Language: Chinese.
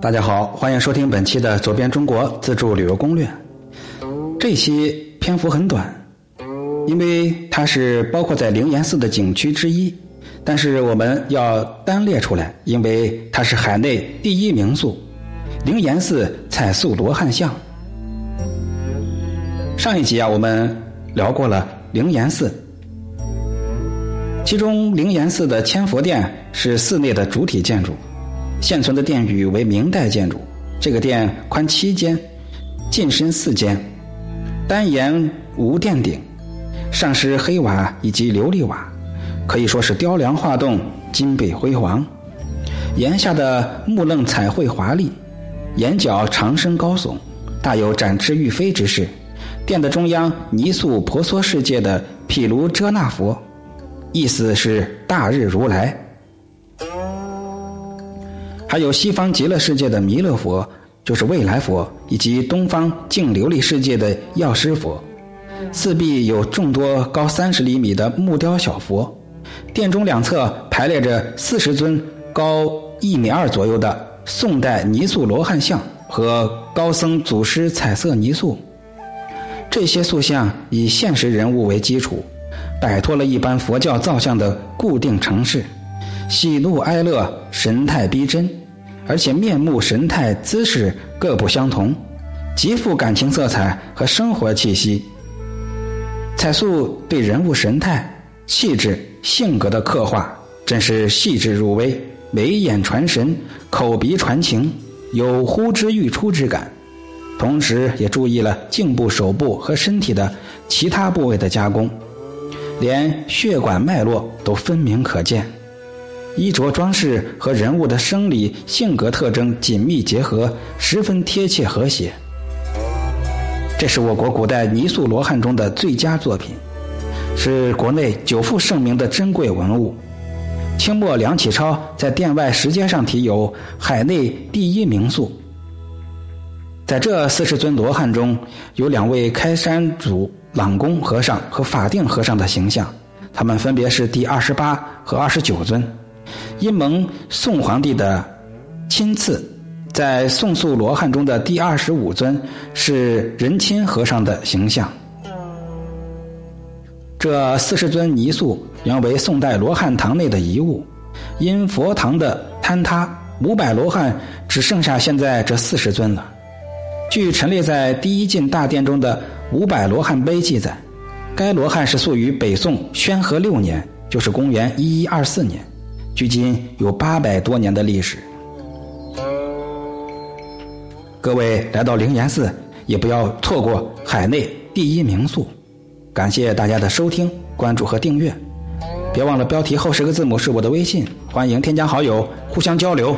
大家好，欢迎收听本期的《左边中国自助旅游攻略》。这期篇幅很短，因为它是包括在灵岩寺的景区之一，但是我们要单列出来，因为它是海内第一名宿——灵岩寺彩塑罗汉像。上一集啊，我们聊过了灵岩寺，其中灵岩寺的千佛殿是寺内的主体建筑。现存的殿宇为明代建筑，这个殿宽七间，进深四间，单檐无殿顶，上施黑瓦以及琉璃瓦，可以说是雕梁画栋，金碧辉煌。檐下的木楞彩绘华丽，檐角长身高耸，大有展翅欲飞之势。殿的中央泥塑婆娑世界的毗卢遮那佛，意思是大日如来。还有西方极乐世界的弥勒佛，就是未来佛，以及东方净琉璃世界的药师佛。四壁有众多高三十厘米的木雕小佛，殿中两侧排列着四十尊高一米二左右的宋代泥塑罗汉像和高僧祖师彩色泥塑。这些塑像以现实人物为基础，摆脱了一般佛教造像的固定程式，喜怒哀乐神态逼真。而且面目神态姿势各不相同，极富感情色彩和生活气息。彩塑对人物神态、气质、性格的刻画，真是细致入微，眉眼传神，口鼻传情，有呼之欲出之感。同时也注意了颈部、手部和身体的其他部位的加工，连血管脉络都分明可见。衣着装饰和人物的生理性格特征紧密结合，十分贴切和谐。这是我国古代泥塑罗汉中的最佳作品，是国内久负盛名的珍贵文物。清末梁启超在殿外石阶上题有“海内第一名塑”。在这四十尊罗汉中，有两位开山祖朗公和尚和法定和尚的形象，他们分别是第二十八和二十九尊。因蒙宋皇帝的亲赐，在宋塑罗汉中的第二十五尊是仁钦和尚的形象。这四十尊泥塑原为宋代罗汉堂内的遗物，因佛堂的坍塌，五百罗汉只剩下现在这四十尊了。据陈列在第一进大殿中的五百罗汉碑记载，该罗汉是塑于北宋宣和六年，就是公元一一二四年。距今有八百多年的历史。各位来到灵岩寺，也不要错过海内第一名宿。感谢大家的收听、关注和订阅。别忘了标题后十个字母是我的微信，欢迎添加好友，互相交流。